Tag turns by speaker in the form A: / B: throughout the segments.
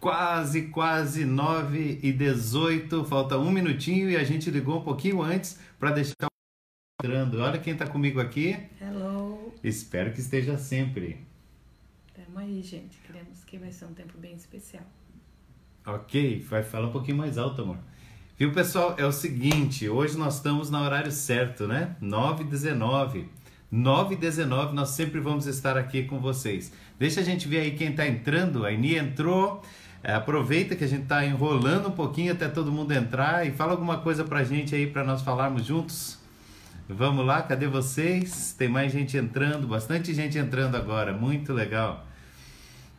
A: quase, quase 9 e 18, falta um minutinho e a gente ligou um pouquinho antes para deixar entrando. Olha quem está comigo aqui.
B: Hello.
A: Espero que esteja sempre.
B: Tamo aí, gente. Queremos que vai ser um tempo bem especial.
A: Ok, vai falar um pouquinho mais alto, amor. Viu, pessoal? É o seguinte, hoje nós estamos no horário certo, né? 9 e 19. 9 e 19 nós sempre vamos estar aqui com vocês. Deixa a gente ver aí quem está entrando. A Eni entrou. É, aproveita que a gente está enrolando um pouquinho até todo mundo entrar e fala alguma coisa pra gente aí para nós falarmos juntos. Vamos lá, cadê vocês? Tem mais gente entrando, bastante gente entrando agora, muito legal.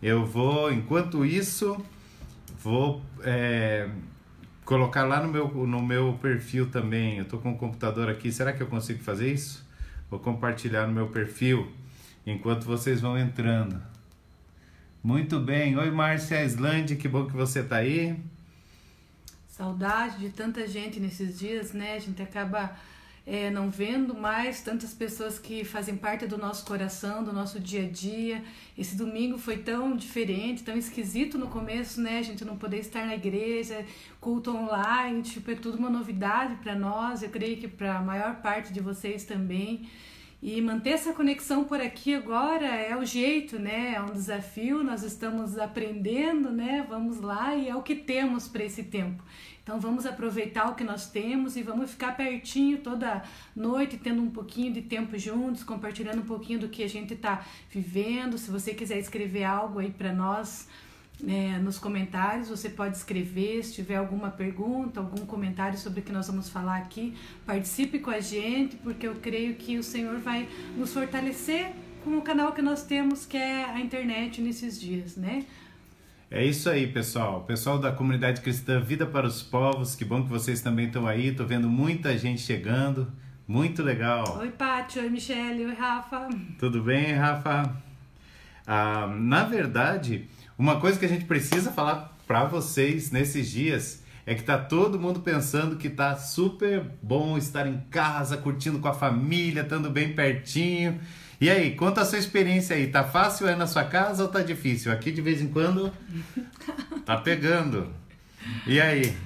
A: Eu vou, enquanto isso, vou é, colocar lá no meu, no meu perfil também. Eu estou com o computador aqui, será que eu consigo fazer isso? Vou compartilhar no meu perfil enquanto vocês vão entrando. Muito bem. Oi, Márcia Islande, que bom que você está aí.
B: Saudade de tanta gente nesses dias, né? A gente acaba é, não vendo mais tantas pessoas que fazem parte do nosso coração, do nosso dia a dia. Esse domingo foi tão diferente, tão esquisito no começo, né? A gente não poder estar na igreja, culto online, tipo, é tudo uma novidade para nós. Eu creio que para a maior parte de vocês também. E manter essa conexão por aqui agora é o jeito, né? É um desafio, nós estamos aprendendo, né? Vamos lá e é o que temos para esse tempo. Então vamos aproveitar o que nós temos e vamos ficar pertinho toda noite, tendo um pouquinho de tempo juntos, compartilhando um pouquinho do que a gente está vivendo. Se você quiser escrever algo aí para nós, é, nos comentários. Você pode escrever se tiver alguma pergunta, algum comentário sobre o que nós vamos falar aqui. Participe com a gente, porque eu creio que o Senhor vai nos fortalecer com o canal que nós temos, que é a internet nesses dias, né?
A: É isso aí, pessoal. Pessoal da comunidade cristã Vida para os Povos, que bom que vocês também estão aí. Tô vendo muita gente chegando. Muito legal.
B: Oi, Paty. Oi, Michele. Oi, Rafa.
A: Tudo bem, Rafa? Ah, na verdade, uma coisa que a gente precisa falar para vocês nesses dias é que tá todo mundo pensando que tá super bom estar em casa, curtindo com a família, estando bem pertinho. E aí, conta a sua experiência aí. Tá fácil aí na sua casa ou tá difícil? Aqui de vez em quando tá pegando. E aí?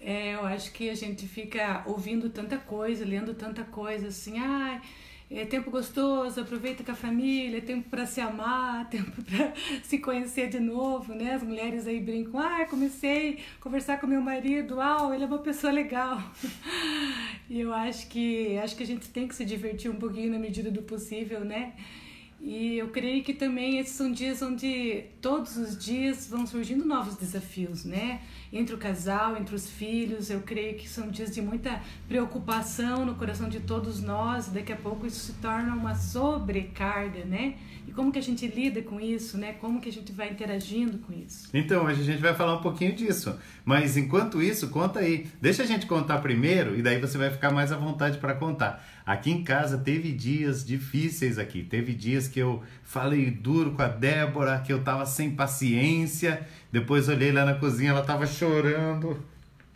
B: É, eu acho que a gente fica ouvindo tanta coisa, lendo tanta coisa assim, ai. Ah, é tempo gostoso, aproveita com a família, é tempo para se amar, tempo para se conhecer de novo, né? As mulheres aí brincam, ah, comecei a conversar com meu marido, uau, ele é uma pessoa legal. e eu acho que acho que a gente tem que se divertir um pouquinho na medida do possível, né? E eu creio que também esses são dias onde todos os dias vão surgindo novos desafios, né? Entre o casal, entre os filhos, eu creio que são dias de muita preocupação no coração de todos nós. Daqui a pouco isso se torna uma sobrecarga, né? E como que a gente lida com isso, né? Como que a gente vai interagindo com isso?
A: Então, hoje a gente vai falar um pouquinho disso. Mas enquanto isso, conta aí. Deixa a gente contar primeiro e daí você vai ficar mais à vontade para contar. Aqui em casa teve dias difíceis aqui. Teve dias que eu falei duro com a Débora, que eu tava sem paciência. Depois olhei lá na cozinha, ela tava chorando.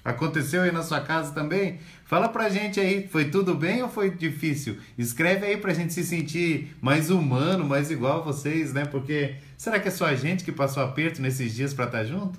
A: Aconteceu aí na sua casa também? Fala pra gente aí, foi tudo bem ou foi difícil? Escreve aí pra gente se sentir mais humano, mais igual a vocês, né? Porque será que é só a gente que passou aperto nesses dias para estar tá junto?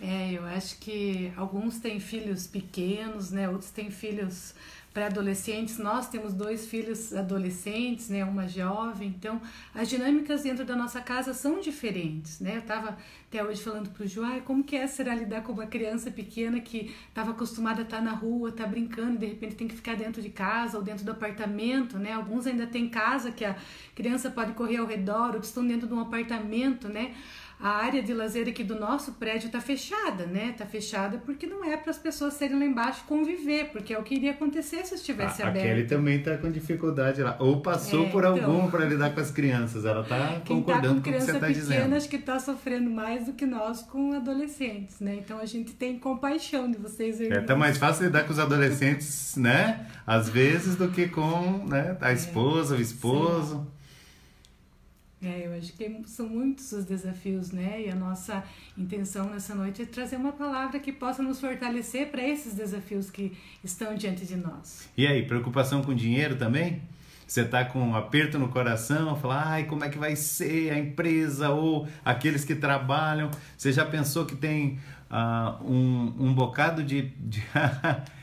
B: É, eu acho que alguns têm filhos pequenos, né? Outros têm filhos pré-adolescentes. Nós temos dois filhos adolescentes, né, uma jovem. Então, as dinâmicas dentro da nossa casa são diferentes, né? Eu estava até hoje falando para o ah, como que é será lidar com uma criança pequena que estava acostumada a estar tá na rua, tá brincando, e de repente tem que ficar dentro de casa ou dentro do apartamento, né? Alguns ainda têm casa que a criança pode correr ao redor, outros estão dentro de um apartamento, né? A área de lazer aqui do nosso prédio está fechada, né? Está fechada porque não é para as pessoas serem lá embaixo conviver, porque é o que iria acontecer se estivesse
A: a,
B: aberto.
A: A Kelly também está com dificuldade lá, ou passou é, por então, algum para lidar com as crianças. Ela está
B: tá
A: concordando
B: tá com,
A: com o que você está dizendo.
B: acho que está sofrendo mais do que nós com adolescentes, né? Então a gente tem compaixão de vocês.
A: Irmãos. É tá mais fácil lidar com os adolescentes, né? Às vezes do que com né, a é. esposa, é, o esposo. Sim.
B: É, eu acho que são muitos os desafios, né? E a nossa intenção nessa noite é trazer uma palavra que possa nos fortalecer para esses desafios que estão diante de nós.
A: E aí, preocupação com dinheiro também? você está com um aperto no coração, fala, ai, como é que vai ser a empresa ou aqueles que trabalham. Você já pensou que tem uh, um, um bocado de. de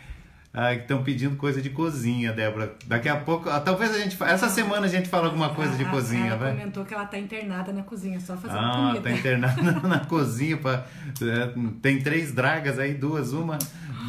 A: Ah, estão pedindo coisa de cozinha, Débora. Daqui a pouco, ah, talvez a gente. Essa semana a gente fala alguma coisa de cozinha,
B: ela
A: vai.
B: comentou que ela está internada na cozinha, só fazendo
A: ah,
B: comida.
A: Ah, tá internada na cozinha. Pra, é, tem três dragas aí, duas, uma.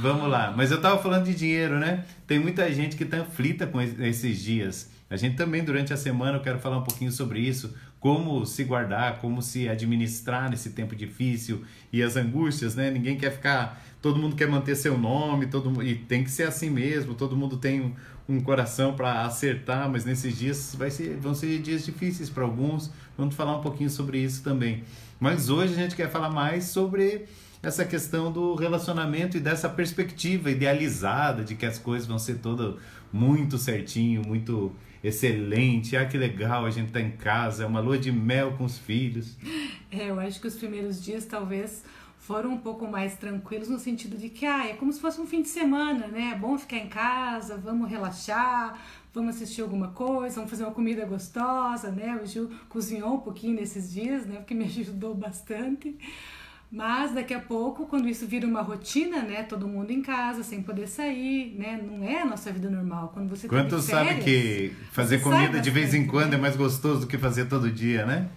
A: Vamos lá. Mas eu tava falando de dinheiro, né? Tem muita gente que tá aflita com esses dias. A gente também, durante a semana, eu quero falar um pouquinho sobre isso. Como se guardar, como se administrar nesse tempo difícil e as angústias, né? Ninguém quer ficar todo mundo quer manter seu nome, todo e tem que ser assim mesmo, todo mundo tem um, um coração para acertar, mas nesses dias vai ser, vão ser dias difíceis para alguns. Vamos falar um pouquinho sobre isso também. Mas hoje a gente quer falar mais sobre essa questão do relacionamento e dessa perspectiva idealizada de que as coisas vão ser todas muito certinho, muito excelente. Ah, que legal, a gente tá em casa, é uma lua de mel com os filhos.
B: É, eu acho que os primeiros dias talvez foram um pouco mais tranquilos no sentido de que ah, é como se fosse um fim de semana, né? É bom ficar em casa, vamos relaxar, vamos assistir alguma coisa, vamos fazer uma comida gostosa, né? O Gil cozinhou um pouquinho nesses dias, né? Porque me ajudou bastante. Mas daqui a pouco, quando isso vira uma rotina, né? Todo mundo em casa, sem poder sair, né? Não é a nossa vida normal. Quando você
A: Quanto
B: tá
A: sabe
B: férias,
A: que fazer comida de vez em quando né? é mais gostoso do que fazer todo dia, né?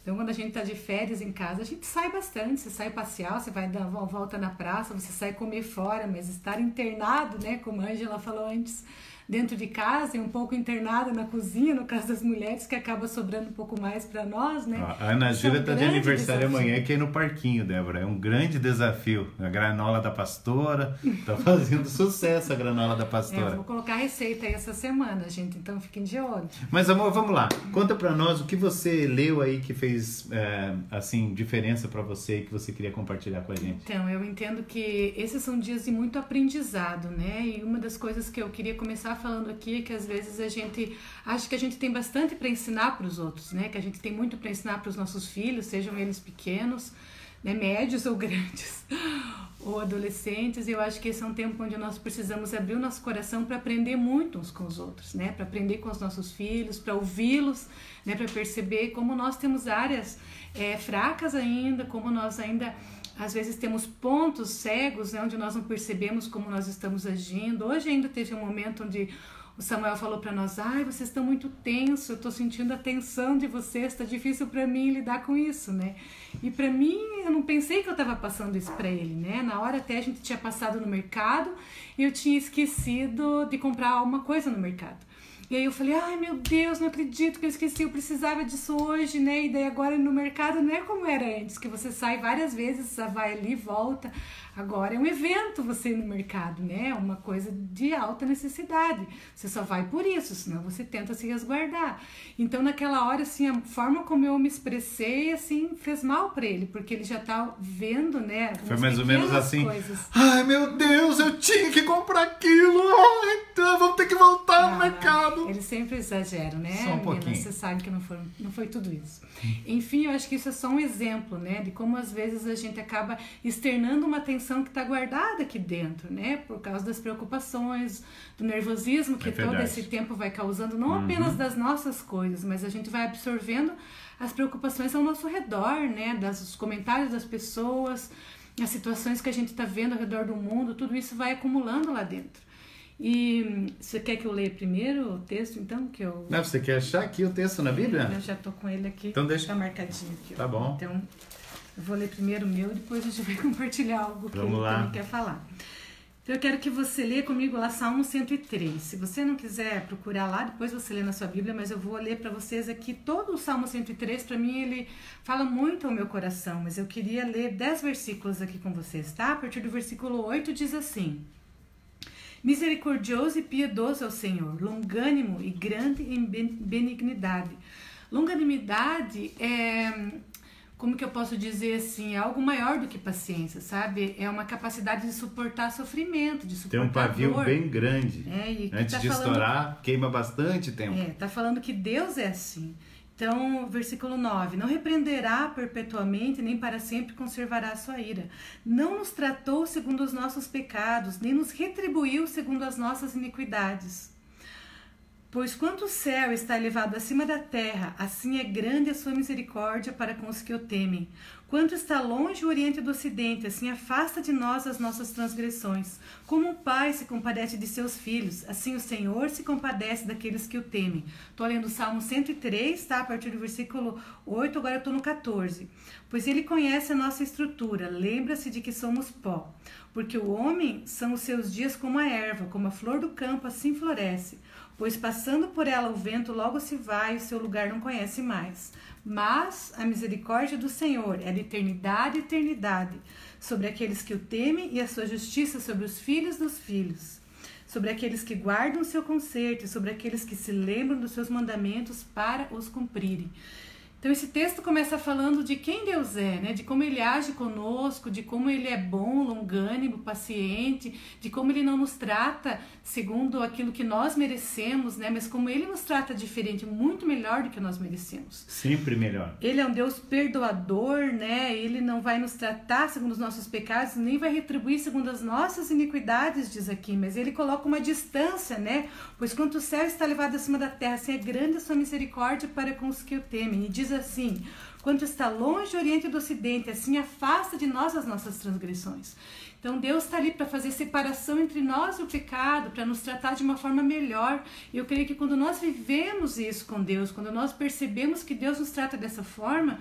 B: Então, quando a gente está de férias em casa, a gente sai bastante. Você sai passear, você vai dar uma volta na praça, você sai comer fora, mas estar internado, né, como a Angela falou antes, dentro de casa e um pouco internada na cozinha, no caso das mulheres, que acaba sobrando um pouco mais para nós, né?
A: A Ana Júlia está é um de aniversário desafio. amanhã, que é no parquinho, Débora. É um grande desafio. A granola da pastora está fazendo sucesso a granola da pastora.
B: É, vou colocar a receita aí essa semana, gente, então fiquem de olho.
A: Mas amor, vamos lá. Conta para nós o que você leu aí que fez é, assim diferença para você e que você queria compartilhar com a gente.
B: Então, eu entendo que esses são dias de muito aprendizado, né? E uma das coisas que eu queria começar falando aqui é que às vezes a gente acha que a gente tem bastante para ensinar para os outros, né? Que a gente tem muito para ensinar para os nossos filhos, sejam eles pequenos, né? médios ou grandes, ou adolescentes. Eu acho que esse é um tempo onde nós precisamos abrir o nosso coração para aprender muito uns com os outros, né? Para aprender com os nossos filhos, para ouvi-los, né? Para perceber como nós temos áreas é, fracas ainda, como nós ainda às vezes temos pontos cegos né, onde nós não percebemos como nós estamos agindo. Hoje ainda teve um momento onde o Samuel falou para nós: ai, vocês estão muito tensos, eu estou sentindo a tensão de vocês, está difícil para mim lidar com isso, né? E para mim, eu não pensei que eu estava passando isso para ele, né? Na hora até a gente tinha passado no mercado e eu tinha esquecido de comprar alguma coisa no mercado. E aí eu falei, ai meu Deus, não acredito que eu esqueci, eu precisava disso hoje, né? E daí agora no mercado não é como era antes, que você sai várias vezes, vai ali, volta. Agora é um evento você ir no mercado, né? É uma coisa de alta necessidade. Você só vai por isso, senão você tenta se resguardar. Então, naquela hora, assim, a forma como eu me expressei, assim, fez mal para ele, porque ele já tá vendo, né?
A: Foi mais ou menos assim.
B: Coisas.
A: Ai, meu Deus, eu tinha que comprar aquilo. Ai, então vamos ter que voltar no mercado.
B: Eles sempre exageram, né?
A: Só um pouquinho.
B: Você sabe que não foi, não foi tudo isso. Enfim, eu acho que isso é só um exemplo, né? De como às vezes a gente acaba externando uma atenção que está guardada aqui dentro, né? Por causa das preocupações, do nervosismo que é todo esse tempo vai causando, não uhum. apenas das nossas coisas, mas a gente vai absorvendo as preocupações ao nosso redor, né? Das, os comentários das pessoas, as situações que a gente está vendo ao redor do mundo, tudo isso vai acumulando lá dentro. E você quer que eu leia primeiro o texto, então? Que eu...
A: Não, você quer achar aqui o texto na Bíblia?
B: Eu já estou com ele aqui.
A: Então deixa.
B: Tá marcadinho aqui.
A: Tá bom.
B: Então, eu vou ler primeiro o meu e depois a gente vai compartilhar algo que Vamos ele lá. também quer falar. Então eu quero que você leia comigo lá Salmo 103. Se você não quiser procurar lá, depois você lê na sua Bíblia, mas eu vou ler para vocês aqui todo o Salmo 103. Para mim ele fala muito ao meu coração, mas eu queria ler 10 versículos aqui com vocês, tá? A partir do versículo 8 diz assim: Misericordioso e piedoso é o Senhor, longânimo e grande em benignidade. Longanimidade é como que eu posso dizer assim, é algo maior do que paciência, sabe? É uma capacidade de suportar sofrimento, de suportar
A: Tem um pavio
B: dor.
A: bem grande.
B: É,
A: Antes
B: tá
A: de
B: falando,
A: estourar, queima bastante tempo.
B: É, tá falando que Deus é assim. Então, versículo 9: Não repreenderá perpetuamente, nem para sempre conservará a sua ira. Não nos tratou segundo os nossos pecados, nem nos retribuiu segundo as nossas iniquidades. Pois quanto o céu está elevado acima da terra, assim é grande a sua misericórdia para com os que o temem. Quanto está longe o Oriente do Ocidente, assim afasta de nós as nossas transgressões. Como um pai se compadece de seus filhos, assim o Senhor se compadece daqueles que o temem. Estou lendo o Salmo 103, tá? A partir do versículo 8, agora eu estou no 14. Pois ele conhece a nossa estrutura, lembra-se de que somos pó. Porque o homem são os seus dias como a erva, como a flor do campo, assim floresce pois passando por ela o vento logo se vai e seu lugar não conhece mais. Mas a misericórdia do Senhor é de eternidade e eternidade sobre aqueles que o temem e a sua justiça sobre os filhos dos filhos, sobre aqueles que guardam o seu conserto e sobre aqueles que se lembram dos seus mandamentos para os cumprirem. Então esse texto começa falando de quem Deus é, né? De como ele age conosco, de como ele é bom, longânimo, paciente, de como ele não nos trata segundo aquilo que nós merecemos, né? Mas como ele nos trata diferente, muito melhor do que nós merecemos.
A: Sempre melhor.
B: Ele é um Deus perdoador, né? Ele não vai nos tratar segundo os nossos pecados, nem vai retribuir segundo as nossas iniquidades, diz aqui, mas ele coloca uma distância, né? Pois quanto o céu está elevado acima da terra, assim é grande a sua misericórdia para com os que o temem. E diz assim: quanto está longe o Oriente do Ocidente, assim afasta de nós as nossas transgressões. Então Deus está ali para fazer separação entre nós e o pecado, para nos tratar de uma forma melhor. E eu creio que quando nós vivemos isso com Deus, quando nós percebemos que Deus nos trata dessa forma,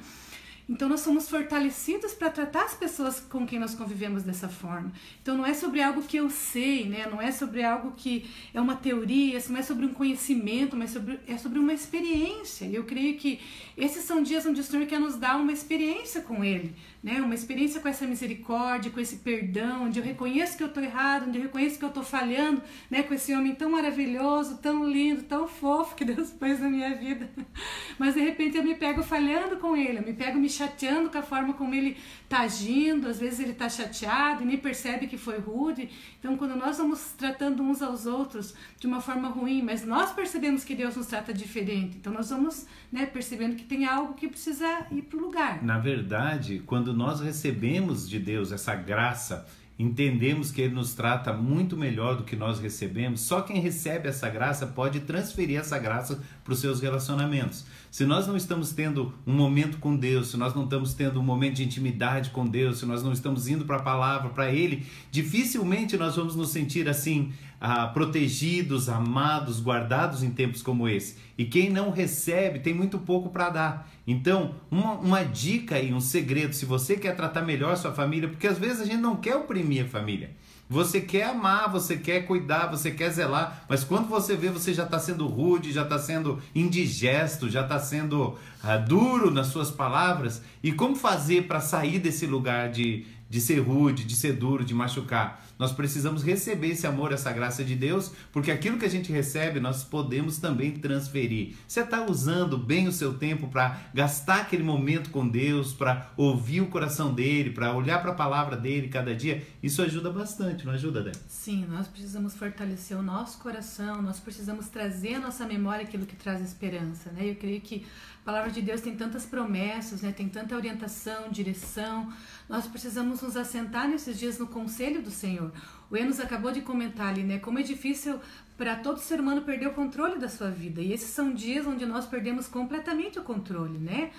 B: então nós somos fortalecidos para tratar as pessoas com quem nós convivemos dessa forma. Então não é sobre algo que eu sei, né? Não é sobre algo que é uma teoria, não é sobre um conhecimento, mas sobre, é sobre uma experiência. E eu creio que esses são dias onde o Senhor quer nos dar uma experiência com Ele né? Uma experiência com essa misericórdia, com esse perdão, onde eu reconheço que eu estou errado, onde eu reconheço que eu estou falhando, né? Com esse homem tão maravilhoso, tão lindo, tão fofo que Deus pôs na minha vida. Mas de repente eu me pego falhando com ele, eu me pego me chateando com a forma como ele está agindo, às vezes ele está chateado e nem percebe que foi rude. Então, quando nós vamos tratando uns aos outros de uma forma ruim, mas nós percebemos que Deus nos trata diferente, então nós vamos né, percebendo que tem algo que precisa ir para o lugar.
A: Na verdade, quando nós recebemos de Deus essa graça, entendemos que Ele nos trata muito melhor do que nós recebemos, só quem recebe essa graça pode transferir essa graça para os seus relacionamentos. Se nós não estamos tendo um momento com Deus, se nós não estamos tendo um momento de intimidade com Deus, se nós não estamos indo para a palavra, para Ele, dificilmente nós vamos nos sentir assim, ah, protegidos, amados, guardados em tempos como esse. E quem não recebe tem muito pouco para dar. Então, uma, uma dica e um segredo, se você quer tratar melhor sua família, porque às vezes a gente não quer oprimir a família. Você quer amar, você quer cuidar, você quer zelar, mas quando você vê, você já está sendo rude, já está sendo indigesto, já está sendo ah, duro nas suas palavras. E como fazer para sair desse lugar de, de ser rude, de ser duro, de machucar? Nós precisamos receber esse amor, essa graça de Deus, porque aquilo que a gente recebe, nós podemos também transferir. Você está usando bem o seu tempo para gastar aquele momento com Deus, para ouvir o coração dele, para olhar para a palavra dele cada dia? Isso ajuda bastante, não ajuda, Dé?
B: Sim, nós precisamos fortalecer o nosso coração, nós precisamos trazer à nossa memória aquilo que traz esperança, né? Eu creio que a palavra de Deus tem tantas promessas, né? tem tanta orientação, direção. Nós precisamos nos assentar nesses dias no conselho do Senhor. O Enos acabou de comentar ali, né? Como é difícil para todo ser humano perder o controle da sua vida. E esses são dias onde nós perdemos completamente o controle, né?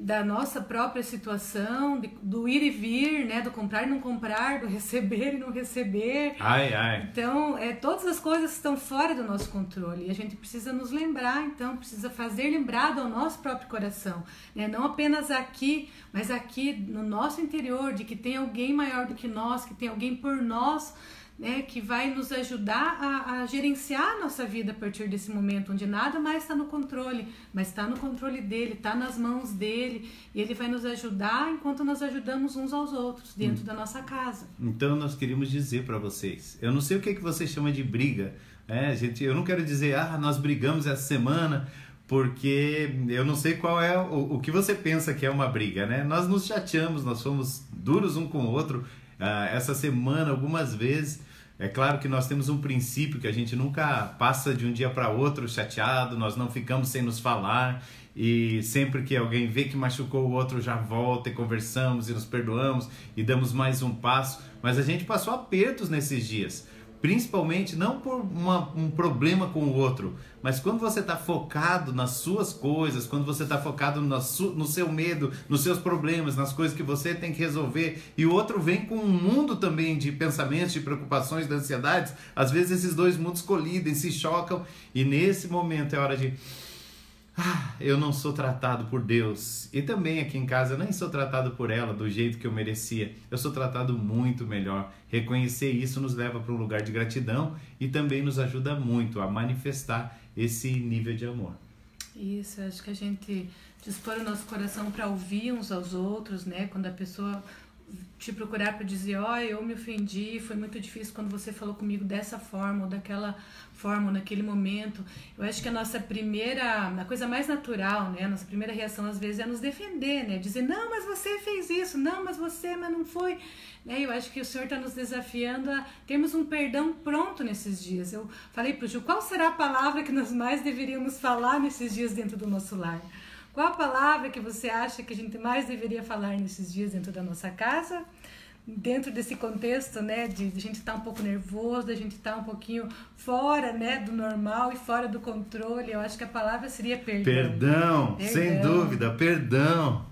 B: Da nossa própria situação, de, do ir e vir, né, do comprar e não comprar, do receber e não receber.
A: Ai, ai.
B: Então, é, todas as coisas estão fora do nosso controle e a gente precisa nos lembrar, então, precisa fazer lembrado ao nosso próprio coração, né, não apenas aqui, mas aqui no nosso interior, de que tem alguém maior do que nós, que tem alguém por nós né, que vai nos ajudar a, a, gerenciar a nossa vida a partir desse momento, onde nada mais está no controle, mas está no controle dele, está nas mãos dele, e ele vai nos ajudar enquanto nós ajudamos uns aos outros dentro hum. da nossa casa.
A: Então nós queríamos dizer para vocês, eu não sei o que, que você chama de briga, né, gente? Eu não quero dizer, ah, nós brigamos essa semana, porque eu não sei qual é o, o que você pensa que é uma briga, né? Nós nos chateamos, nós somos duros um com o outro. Uh, essa semana, algumas vezes, é claro que nós temos um princípio que a gente nunca passa de um dia para outro chateado, nós não ficamos sem nos falar e sempre que alguém vê que machucou o outro já volta e conversamos e nos perdoamos e damos mais um passo. Mas a gente passou apertos nesses dias Principalmente não por uma, um problema com o outro, mas quando você está focado nas suas coisas, quando você está focado no, no seu medo, nos seus problemas, nas coisas que você tem que resolver, e o outro vem com um mundo também de pensamentos, de preocupações, de ansiedades, às vezes esses dois mundos colidem, se chocam, e nesse momento é hora de ah, eu não sou tratado por Deus. E também aqui em casa eu nem sou tratado por ela do jeito que eu merecia. Eu sou tratado muito melhor. Reconhecer isso nos leva para um lugar de gratidão e também nos ajuda muito a manifestar esse nível de amor.
B: Isso, acho que a gente dispor o nosso coração para ouvir uns aos outros, né? Quando a pessoa te procurar para dizer, ó, oh, eu me ofendi, foi muito difícil quando você falou comigo dessa forma ou daquela forma, ou naquele momento. Eu acho que a nossa primeira, a coisa mais natural, né, a nossa primeira reação às vezes é nos defender, né, dizer, não, mas você fez isso, não, mas você, mas não foi. Né, eu acho que o Senhor está nos desafiando a termos um perdão pronto nesses dias. Eu falei para o Ju, qual será a palavra que nós mais deveríamos falar nesses dias dentro do nosso lar? Qual a palavra que você acha que a gente mais deveria falar nesses dias dentro da nossa casa? Dentro desse contexto, né, de, de a gente estar tá um pouco nervoso, da gente estar tá um pouquinho fora, né, do normal e fora do controle, eu acho que a palavra seria perdão.
A: Perdão, perdão. sem dúvida, perdão.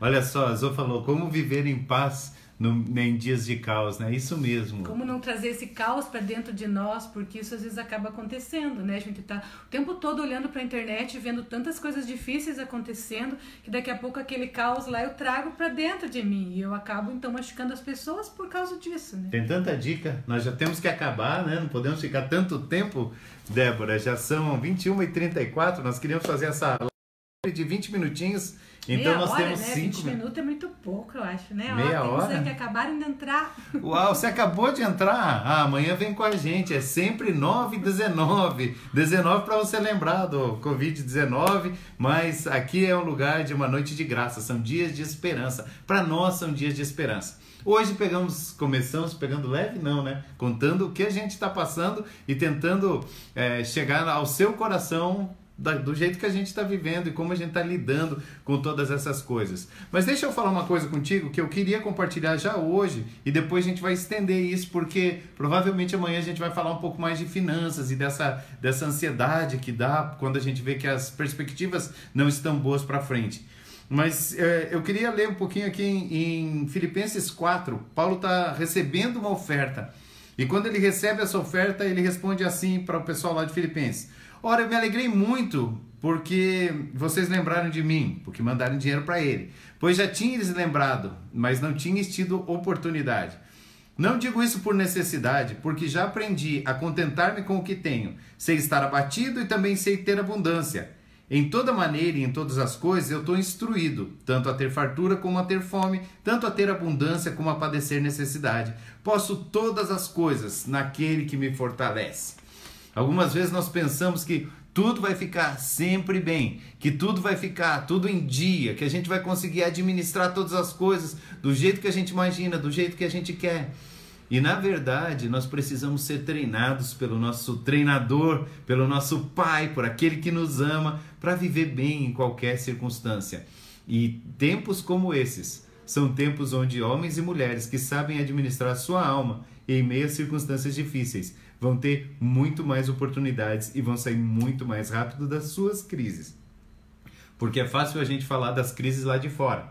A: Olha só, a Zô falou, como viver em paz no, em dias de caos, né? Isso mesmo.
B: Como não trazer esse caos para dentro de nós, porque isso às vezes acaba acontecendo, né? A gente tá o tempo todo olhando para a internet, vendo tantas coisas difíceis acontecendo, que daqui a pouco aquele caos lá eu trago para dentro de mim e eu acabo então machucando as pessoas por causa disso, né?
A: Tem tanta dica, nós já temos que acabar, né? Não podemos ficar tanto tempo, Débora, já são 21h34, nós queríamos fazer essa live de 20 minutinhos então
B: Meia
A: nós
B: hora,
A: temos
B: né?
A: cinco
B: 20 minutos é muito pouco, eu acho, né?
A: Meia
B: Ó,
A: hora?
B: que acabaram de entrar.
A: Uau, você acabou de entrar? Ah, amanhã vem com a gente. É sempre 9 e 19. 19 para você lembrar do Covid-19, mas aqui é um lugar de uma noite de graça. São dias de esperança. Para nós são dias de esperança. Hoje pegamos, começamos pegando leve, não, né? Contando o que a gente está passando e tentando é, chegar ao seu coração do jeito que a gente está vivendo e como a gente está lidando com todas essas coisas. Mas deixa eu falar uma coisa contigo que eu queria compartilhar já hoje e depois a gente vai estender isso porque provavelmente amanhã a gente vai falar um pouco mais de finanças e dessa, dessa ansiedade que dá quando a gente vê que as perspectivas não estão boas para frente. Mas é, eu queria ler um pouquinho aqui em, em Filipenses 4. Paulo está recebendo uma oferta. E quando ele recebe essa oferta, ele responde assim para o pessoal lá de Filipenses: Ora, eu me alegrei muito porque vocês lembraram de mim, porque mandaram dinheiro para ele. Pois já tinha eles lembrado, mas não tinha tido oportunidade. Não digo isso por necessidade, porque já aprendi a contentar-me com o que tenho. Sei estar abatido e também sei ter abundância. Em toda maneira e em todas as coisas eu estou instruído, tanto a ter fartura como a ter fome, tanto a ter abundância como a padecer necessidade. Posso todas as coisas naquele que me fortalece. Algumas vezes nós pensamos que tudo vai ficar sempre bem, que tudo vai ficar tudo em dia, que a gente vai conseguir administrar todas as coisas do jeito que a gente imagina, do jeito que a gente quer. E na verdade, nós precisamos ser treinados pelo nosso treinador, pelo nosso pai, por aquele que nos ama, para viver bem em qualquer circunstância. E tempos como esses são tempos onde homens e mulheres que sabem administrar sua alma em meio a circunstâncias difíceis vão ter muito mais oportunidades e vão sair muito mais rápido das suas crises. Porque é fácil a gente falar das crises lá de fora.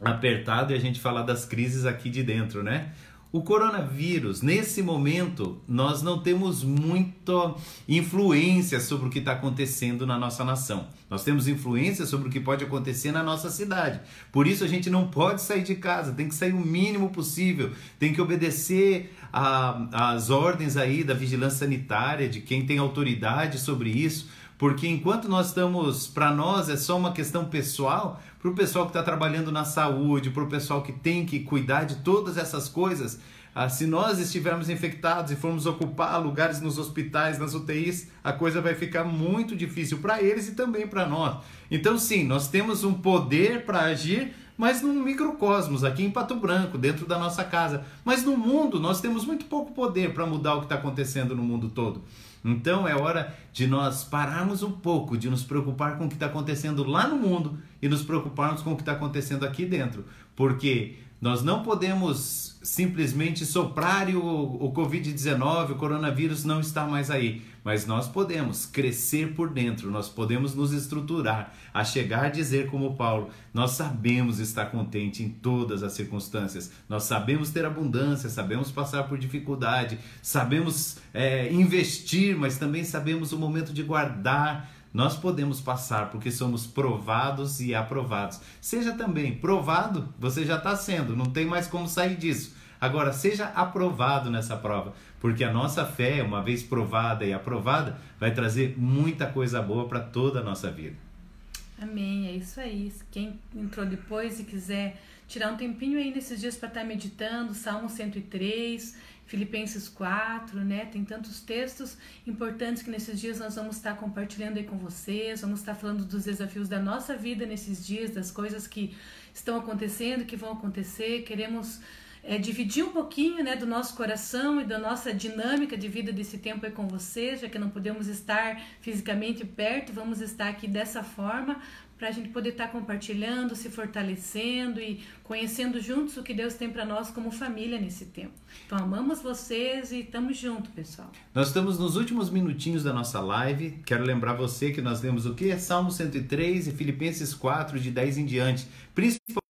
A: Apertado e a gente falar das crises aqui de dentro, né? O coronavírus, nesse momento, nós não temos muita influência sobre o que está acontecendo na nossa nação. Nós temos influência sobre o que pode acontecer na nossa cidade. Por isso a gente não pode sair de casa, tem que sair o mínimo possível, tem que obedecer às ordens aí da vigilância sanitária, de quem tem autoridade sobre isso porque enquanto nós estamos, para nós é só uma questão pessoal, para o pessoal que está trabalhando na saúde, para o pessoal que tem que cuidar de todas essas coisas, ah, se nós estivermos infectados e formos ocupar lugares nos hospitais, nas UTIs, a coisa vai ficar muito difícil para eles e também para nós. Então, sim, nós temos um poder para agir, mas num microcosmos, aqui em Pato Branco, dentro da nossa casa. Mas no mundo, nós temos muito pouco poder para mudar o que está acontecendo no mundo todo. Então é hora de nós pararmos um pouco, de nos preocupar com o que está acontecendo lá no mundo e nos preocuparmos com o que está acontecendo aqui dentro. Porque nós não podemos simplesmente soprar e o, o Covid-19, o coronavírus não está mais aí. Mas nós podemos crescer por dentro, nós podemos nos estruturar, a chegar a dizer como Paulo, nós sabemos estar contente em todas as circunstâncias, nós sabemos ter abundância, sabemos passar por dificuldade, sabemos é, investir, mas também sabemos o momento de guardar, nós podemos passar porque somos provados e aprovados. Seja também provado, você já está sendo, não tem mais como sair disso. Agora, seja aprovado nessa prova, porque a nossa fé, uma vez provada e aprovada, vai trazer muita coisa boa para toda a nossa vida.
B: Amém, é isso aí. Quem entrou depois e quiser tirar um tempinho aí nesses dias para estar tá meditando, Salmo 103, Filipenses 4, né? Tem tantos textos importantes que nesses dias nós vamos estar compartilhando aí com vocês, vamos estar falando dos desafios da nossa vida nesses dias, das coisas que estão acontecendo, que vão acontecer. Queremos é, dividir um pouquinho né, do nosso coração e da nossa dinâmica de vida desse tempo aí com vocês, já que não podemos estar fisicamente perto, vamos estar aqui dessa forma para a gente poder estar tá compartilhando, se fortalecendo e conhecendo juntos o que Deus tem para nós como família nesse tempo. Então amamos vocês e estamos juntos, pessoal.
A: Nós estamos nos últimos minutinhos da nossa live. Quero lembrar você que nós lemos o que Salmo 103 e Filipenses 4 de 10 em diante, principalmente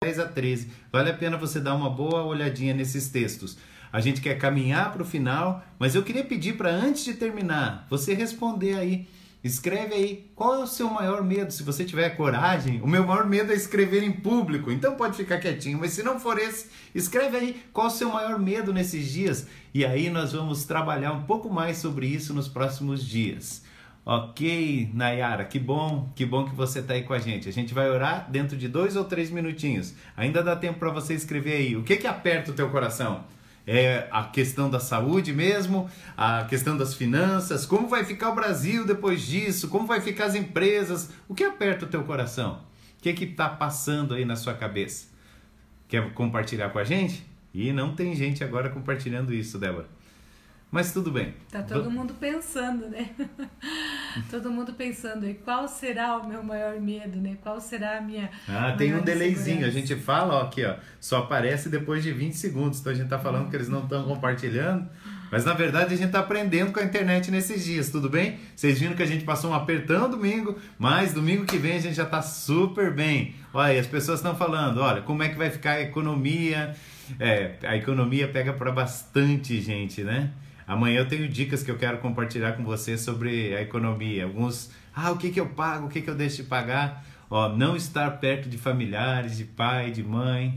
A: 10 a 13. Vale a pena você dar uma boa olhadinha nesses textos. A gente quer caminhar para o final, mas eu queria pedir para antes de terminar, você responder aí Escreve aí qual é o seu maior medo, se você tiver coragem. O meu maior medo é escrever em público, então pode ficar quietinho. Mas se não for esse, escreve aí qual é o seu maior medo nesses dias. E aí nós vamos trabalhar um pouco mais sobre isso nos próximos dias. Ok, Nayara, que bom, que bom que você está aí com a gente. A gente vai orar dentro de dois ou três minutinhos. Ainda dá tempo para você escrever aí. O que que aperta o teu coração? é a questão da saúde mesmo, a questão das finanças, como vai ficar o Brasil depois disso, como vai ficar as empresas, o que aperta o teu coração? O que que está passando aí na sua cabeça? Quer compartilhar com a gente? E não tem gente agora compartilhando isso, Débora. Mas tudo bem.
B: Tá todo mundo pensando, né? todo mundo pensando aí, qual será o meu maior medo, né? Qual será a minha.
A: Ah, tem um delayzinho. A gente fala, ó, aqui, ó, só aparece depois de 20 segundos. Então a gente tá falando que eles não estão compartilhando. Mas na verdade a gente tá aprendendo com a internet nesses dias, tudo bem? Vocês viram que a gente passou um apertão domingo, mas domingo que vem a gente já tá super bem. Olha, as pessoas estão falando, olha, como é que vai ficar a economia? É, a economia pega para bastante gente, né? Amanhã eu tenho dicas que eu quero compartilhar com você sobre a economia. Alguns, ah, o que, que eu pago, o que, que eu deixo de pagar. Ó, não estar perto de familiares, de pai, de mãe.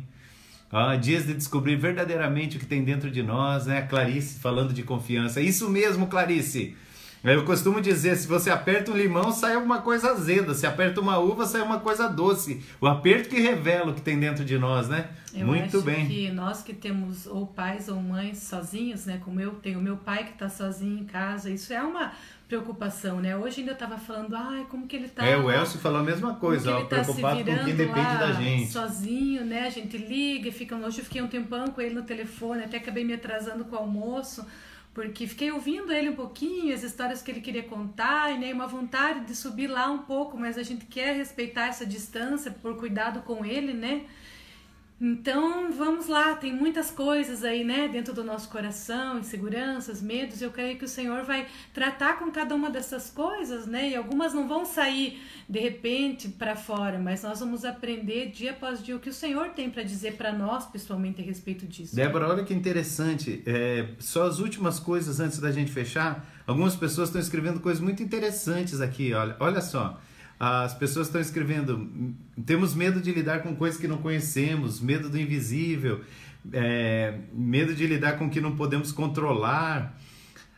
A: Ó, dias de descobrir verdadeiramente o que tem dentro de nós, né? Clarice falando de confiança. Isso mesmo, Clarice. Eu costumo dizer, se você aperta um limão, sai alguma coisa azeda. Se aperta uma uva, sai uma coisa doce. O aperto que revela o que tem dentro de nós, né?
B: Eu Muito acho bem. que nós que temos ou pais ou mães sozinhos, né? Como eu tenho meu pai que está sozinho em casa, isso é uma preocupação, né? Hoje ainda eu estava falando, ai, como que ele está
A: É, o Elcio falou a mesma coisa, ó, tá preocupado com quem depende da gente.
B: Sozinho, né? A gente liga e fica. Hoje eu fiquei um tempão com ele no telefone, até acabei me atrasando com o almoço porque fiquei ouvindo ele um pouquinho, as histórias que ele queria contar, e né, uma vontade de subir lá um pouco, mas a gente quer respeitar essa distância por cuidado com ele, né? Então, vamos lá, tem muitas coisas aí, né, dentro do nosso coração, inseguranças, medos. Eu creio que o Senhor vai tratar com cada uma dessas coisas, né? E algumas não vão sair de repente para fora, mas nós vamos aprender dia após dia o que o Senhor tem para dizer para nós, pessoalmente, a respeito disso.
A: Débora, olha que interessante. É, só as últimas coisas antes da gente fechar. Algumas pessoas estão escrevendo coisas muito interessantes aqui. Olha, olha só. As pessoas estão escrevendo: temos medo de lidar com coisas que não conhecemos, medo do invisível, é, medo de lidar com o que não podemos controlar.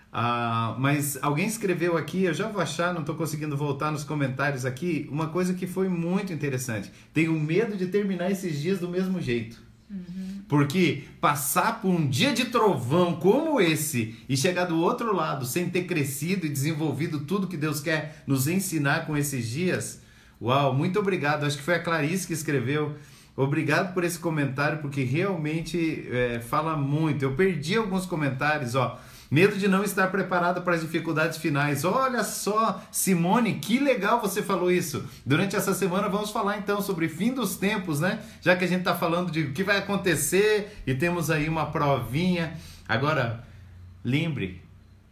A: Ah, mas alguém escreveu aqui, eu já vou achar, não estou conseguindo voltar nos comentários aqui, uma coisa que foi muito interessante. Tenho medo de terminar esses dias do mesmo jeito. Uhum. Porque passar por um dia de trovão como esse e chegar do outro lado sem ter crescido e desenvolvido tudo que Deus quer nos ensinar com esses dias, uau, muito obrigado. Acho que foi a Clarice que escreveu. Obrigado por esse comentário, porque realmente é, fala muito. Eu perdi alguns comentários, ó. Medo de não estar preparado para as dificuldades finais. Olha só, Simone, que legal você falou isso. Durante essa semana vamos falar então sobre fim dos tempos, né? Já que a gente está falando de o que vai acontecer e temos aí uma provinha. Agora, lembre,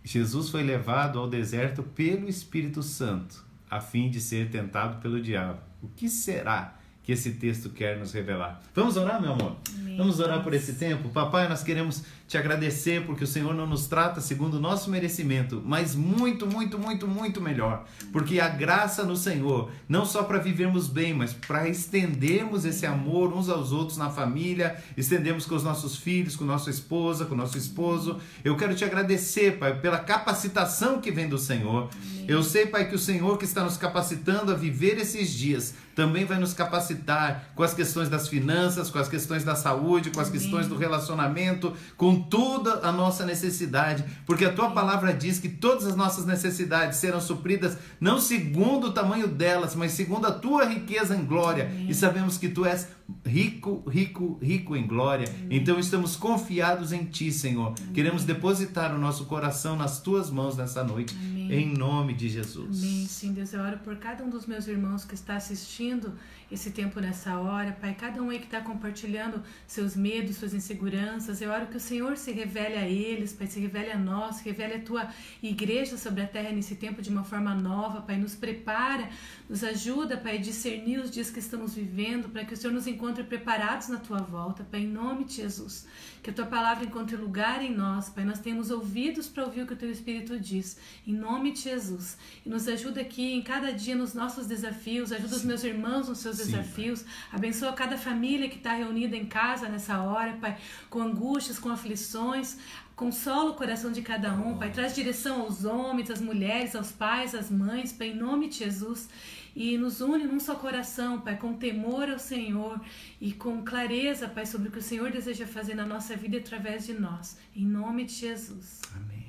A: Jesus foi levado ao deserto pelo Espírito Santo, a fim de ser tentado pelo diabo. O que será que esse texto quer nos revelar? Vamos orar, meu amor? Amém. Vamos orar por esse tempo? Papai, nós queremos te agradecer porque o Senhor não nos trata segundo o nosso merecimento, mas muito, muito, muito, muito melhor. Porque a graça no Senhor, não só para vivermos bem, mas para estendermos esse amor uns aos outros na família, estendemos com os nossos filhos, com nossa esposa, com nosso esposo. Eu quero te agradecer, Pai, pela capacitação que vem do Senhor. Eu sei, Pai, que o Senhor que está nos capacitando a viver esses dias também vai nos capacitar com as questões das finanças, com as questões da saúde, com as questões do relacionamento, com toda a nossa necessidade, porque a tua palavra diz que todas as nossas necessidades serão supridas não segundo o tamanho delas, mas segundo a tua riqueza em glória. Amém. E sabemos que tu és rico, rico, rico em glória. Então estamos confiados em ti, Senhor. Amém. Queremos depositar o nosso coração nas tuas mãos nessa noite, em nome de Jesus.
B: Amém. Sim, Deus, eu oro por cada um dos meus irmãos que está assistindo esse tempo nessa hora, Pai. Cada um aí que está compartilhando seus medos, suas inseguranças. Eu oro que o Senhor se revele a eles, Pai, se revele a nós, se revele a tua igreja sobre a terra nesse tempo de uma forma nova, Pai. Nos prepara, nos ajuda, Pai, a discernir os dias que estamos vivendo, para que o Senhor nos encontre preparados na tua volta, Pai, em nome de Jesus. Que a tua palavra encontre lugar em nós, Pai. Nós temos ouvidos para ouvir o que o teu Espírito diz, em nome de Jesus. E nos ajuda aqui em cada dia nos nossos desafios, ajuda Sim. os meus irmãos nos seus Sim, desafios, pai. abençoa cada família que está reunida em casa nessa hora, Pai, com angústias, com aflições. Consola o coração de cada um, Pai. Traz direção aos homens, às mulheres, aos pais, às mães, Pai, em nome de Jesus e nos une num só coração, Pai, com temor ao Senhor e com clareza, Pai, sobre o que o Senhor deseja fazer na nossa vida através de nós. Em nome de Jesus.
A: Amém.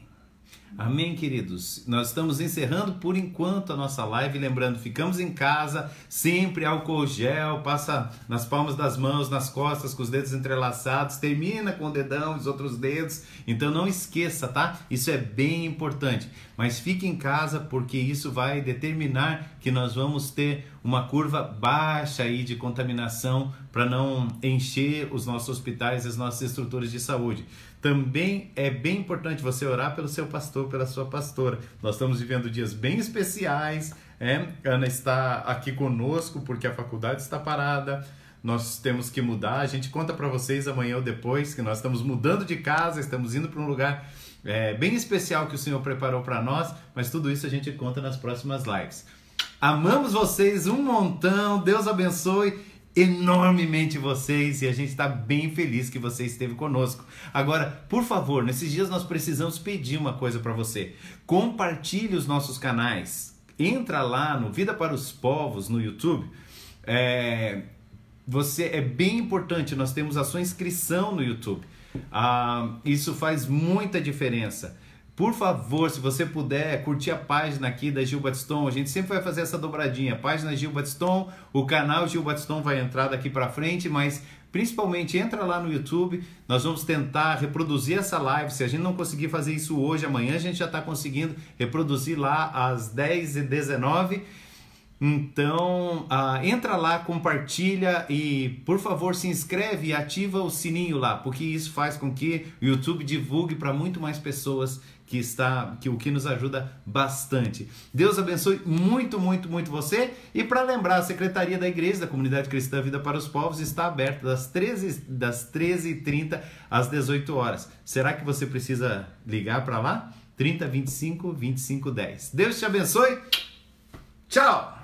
A: Amém, queridos. Nós estamos encerrando por enquanto a nossa live. Lembrando, ficamos em casa, sempre álcool gel, passa nas palmas das mãos, nas costas, com os dedos entrelaçados, termina com o dedão, os outros dedos. Então não esqueça, tá? Isso é bem importante. Mas fique em casa porque isso vai determinar que nós vamos ter uma curva baixa aí de contaminação para não encher os nossos hospitais e as nossas estruturas de saúde. Também é bem importante você orar pelo seu pastor, pela sua pastora. Nós estamos vivendo dias bem especiais. É? Ana está aqui conosco porque a faculdade está parada. Nós temos que mudar. A gente conta para vocês amanhã ou depois que nós estamos mudando de casa, estamos indo para um lugar é, bem especial que o Senhor preparou para nós. Mas tudo isso a gente conta nas próximas lives. Amamos vocês um montão. Deus abençoe enormemente vocês e a gente está bem feliz que você esteve conosco. Agora, por favor, nesses dias nós precisamos pedir uma coisa para você. Compartilhe os nossos canais. Entra lá no Vida para os Povos no YouTube. É, você é bem importante. Nós temos a sua inscrição no YouTube. Ah, isso faz muita diferença. Por favor, se você puder, curtir a página aqui da Gil Batiston. A gente sempre vai fazer essa dobradinha. Página Gil Batiston, o canal Gil Batiston vai entrar daqui para frente, mas principalmente entra lá no YouTube. Nós vamos tentar reproduzir essa live. Se a gente não conseguir fazer isso hoje, amanhã a gente já está conseguindo reproduzir lá às 10h19. Então, uh, entra lá, compartilha e, por favor, se inscreve e ativa o sininho lá, porque isso faz com que o YouTube divulgue para muito mais pessoas que está que o que nos ajuda bastante. Deus abençoe muito, muito, muito você. E para lembrar, a Secretaria da Igreja da Comunidade Cristã Vida para os Povos está aberta das 13 das 13h30 às 18 horas. Será que você precisa ligar para lá? 30 25 25 10. Deus te abençoe. Tchau.